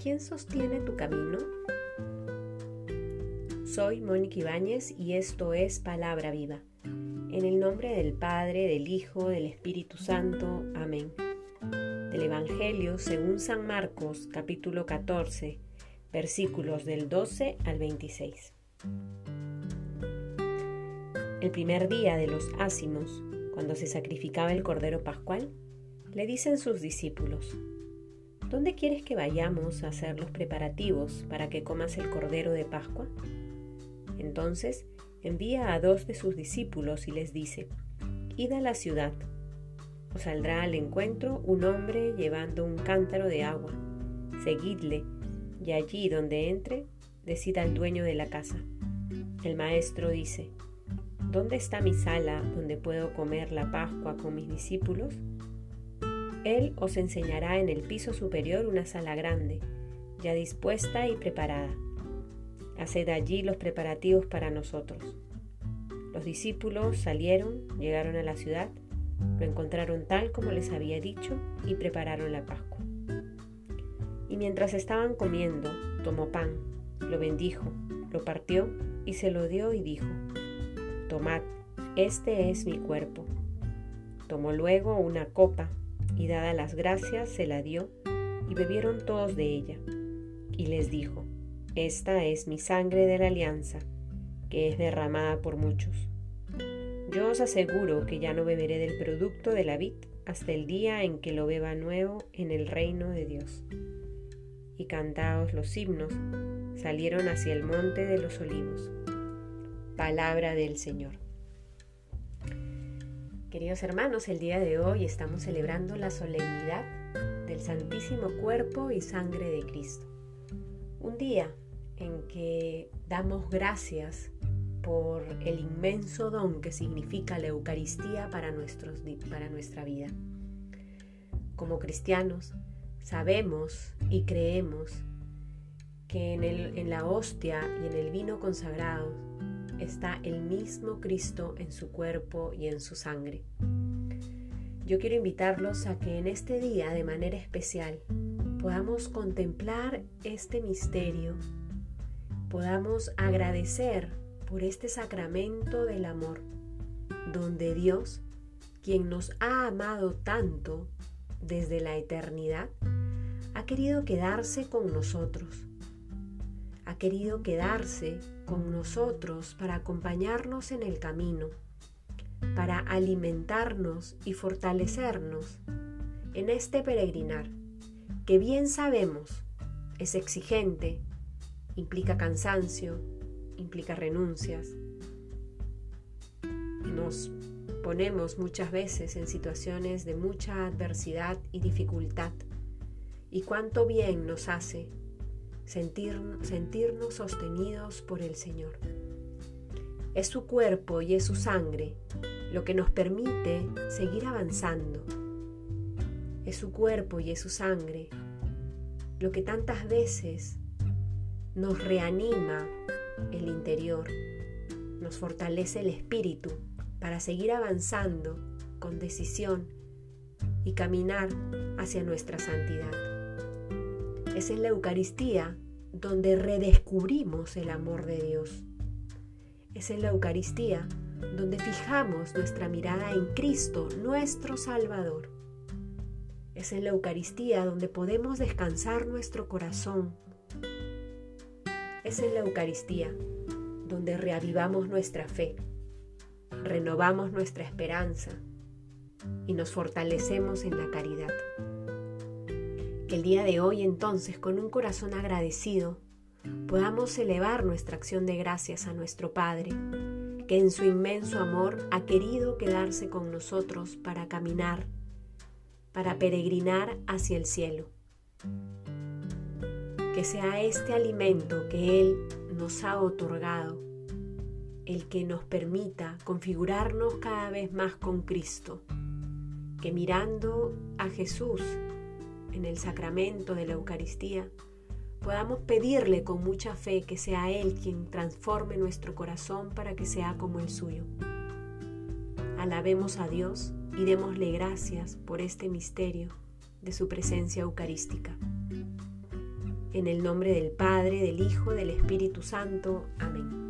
sostiene tu camino? Soy Mónica Ibáñez y esto es Palabra Viva. En el nombre del Padre, del Hijo, del Espíritu Santo. Amén. Del Evangelio según San Marcos, capítulo 14, versículos del 12 al 26. El primer día de los ácimos, cuando se sacrificaba el Cordero Pascual, le dicen sus discípulos, ¿Dónde quieres que vayamos a hacer los preparativos para que comas el Cordero de Pascua? Entonces envía a dos de sus discípulos y les dice, Id a la ciudad. Os saldrá al encuentro un hombre llevando un cántaro de agua. Seguidle, y allí donde entre, decida al dueño de la casa. El maestro dice, ¿Dónde está mi sala donde puedo comer la Pascua con mis discípulos? Él os enseñará en el piso superior una sala grande, ya dispuesta y preparada. Haced allí los preparativos para nosotros. Los discípulos salieron, llegaron a la ciudad, lo encontraron tal como les había dicho y prepararon la Pascua. Y mientras estaban comiendo, tomó pan, lo bendijo, lo partió y se lo dio y dijo, Tomad, este es mi cuerpo. Tomó luego una copa y dadas las gracias se la dio y bebieron todos de ella. Y les dijo, Esta es mi sangre de la alianza, que es derramada por muchos. Yo os aseguro que ya no beberé del producto de la vid hasta el día en que lo beba nuevo en el reino de Dios. Y cantaos los himnos, salieron hacia el monte de los olivos. Palabra del Señor. Queridos hermanos, el día de hoy estamos celebrando la solemnidad del Santísimo Cuerpo y Sangre de Cristo. Un día en que damos gracias por el inmenso don que significa la Eucaristía para, nuestros, para nuestra vida. Como cristianos, sabemos y creemos que en, el, en la hostia y en el vino consagrado está el mismo Cristo en su cuerpo y en su sangre. Yo quiero invitarlos a que en este día de manera especial podamos contemplar este misterio, podamos agradecer por este sacramento del amor, donde Dios, quien nos ha amado tanto desde la eternidad, ha querido quedarse con nosotros ha querido quedarse con nosotros para acompañarnos en el camino, para alimentarnos y fortalecernos en este peregrinar, que bien sabemos es exigente, implica cansancio, implica renuncias. Nos ponemos muchas veces en situaciones de mucha adversidad y dificultad. Y cuánto bien nos hace sentirnos sostenidos por el Señor. Es su cuerpo y es su sangre lo que nos permite seguir avanzando. Es su cuerpo y es su sangre lo que tantas veces nos reanima el interior, nos fortalece el espíritu para seguir avanzando con decisión y caminar hacia nuestra santidad. Es en la Eucaristía donde redescubrimos el amor de Dios. Es en la Eucaristía donde fijamos nuestra mirada en Cristo, nuestro Salvador. Es en la Eucaristía donde podemos descansar nuestro corazón. Es en la Eucaristía donde reavivamos nuestra fe, renovamos nuestra esperanza y nos fortalecemos en la caridad el día de hoy entonces, con un corazón agradecido, podamos elevar nuestra acción de gracias a nuestro Padre, que en su inmenso amor ha querido quedarse con nosotros para caminar, para peregrinar hacia el cielo. Que sea este alimento que Él nos ha otorgado el que nos permita configurarnos cada vez más con Cristo, que mirando a Jesús en el sacramento de la Eucaristía, podamos pedirle con mucha fe que sea Él quien transforme nuestro corazón para que sea como el suyo. Alabemos a Dios y démosle gracias por este misterio de su presencia eucarística. En el nombre del Padre, del Hijo, del Espíritu Santo. Amén.